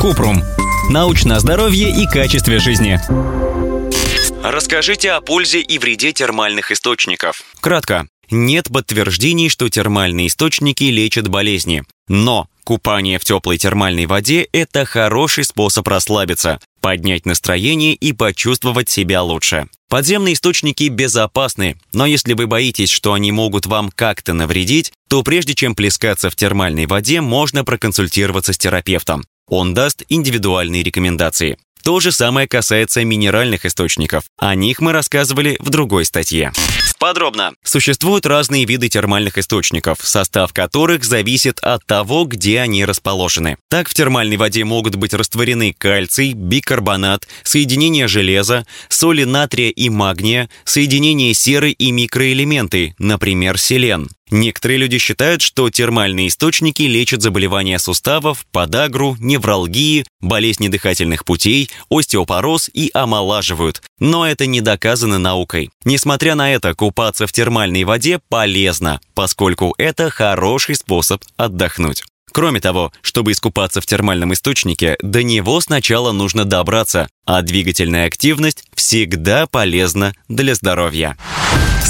Купрум. Научное здоровье и качестве жизни. Расскажите о пользе и вреде термальных источников. Кратко. Нет подтверждений, что термальные источники лечат болезни. Но купание в теплой термальной воде – это хороший способ расслабиться, поднять настроение и почувствовать себя лучше. Подземные источники безопасны, но если вы боитесь, что они могут вам как-то навредить, то прежде чем плескаться в термальной воде, можно проконсультироваться с терапевтом. Он даст индивидуальные рекомендации. То же самое касается минеральных источников. О них мы рассказывали в другой статье. Подробно. Существуют разные виды термальных источников, состав которых зависит от того, где они расположены. Так, в термальной воде могут быть растворены кальций, бикарбонат, соединения железа, соли натрия и магния, соединения серы и микроэлементы, например, селен. Некоторые люди считают, что термальные источники лечат заболевания суставов, подагру, невралгии, болезни дыхательных путей, остеопороз и омолаживают. Но это не доказано наукой. Несмотря на это, купаться в термальной воде полезно, поскольку это хороший способ отдохнуть. Кроме того, чтобы искупаться в термальном источнике, до него сначала нужно добраться, а двигательная активность всегда полезна для здоровья.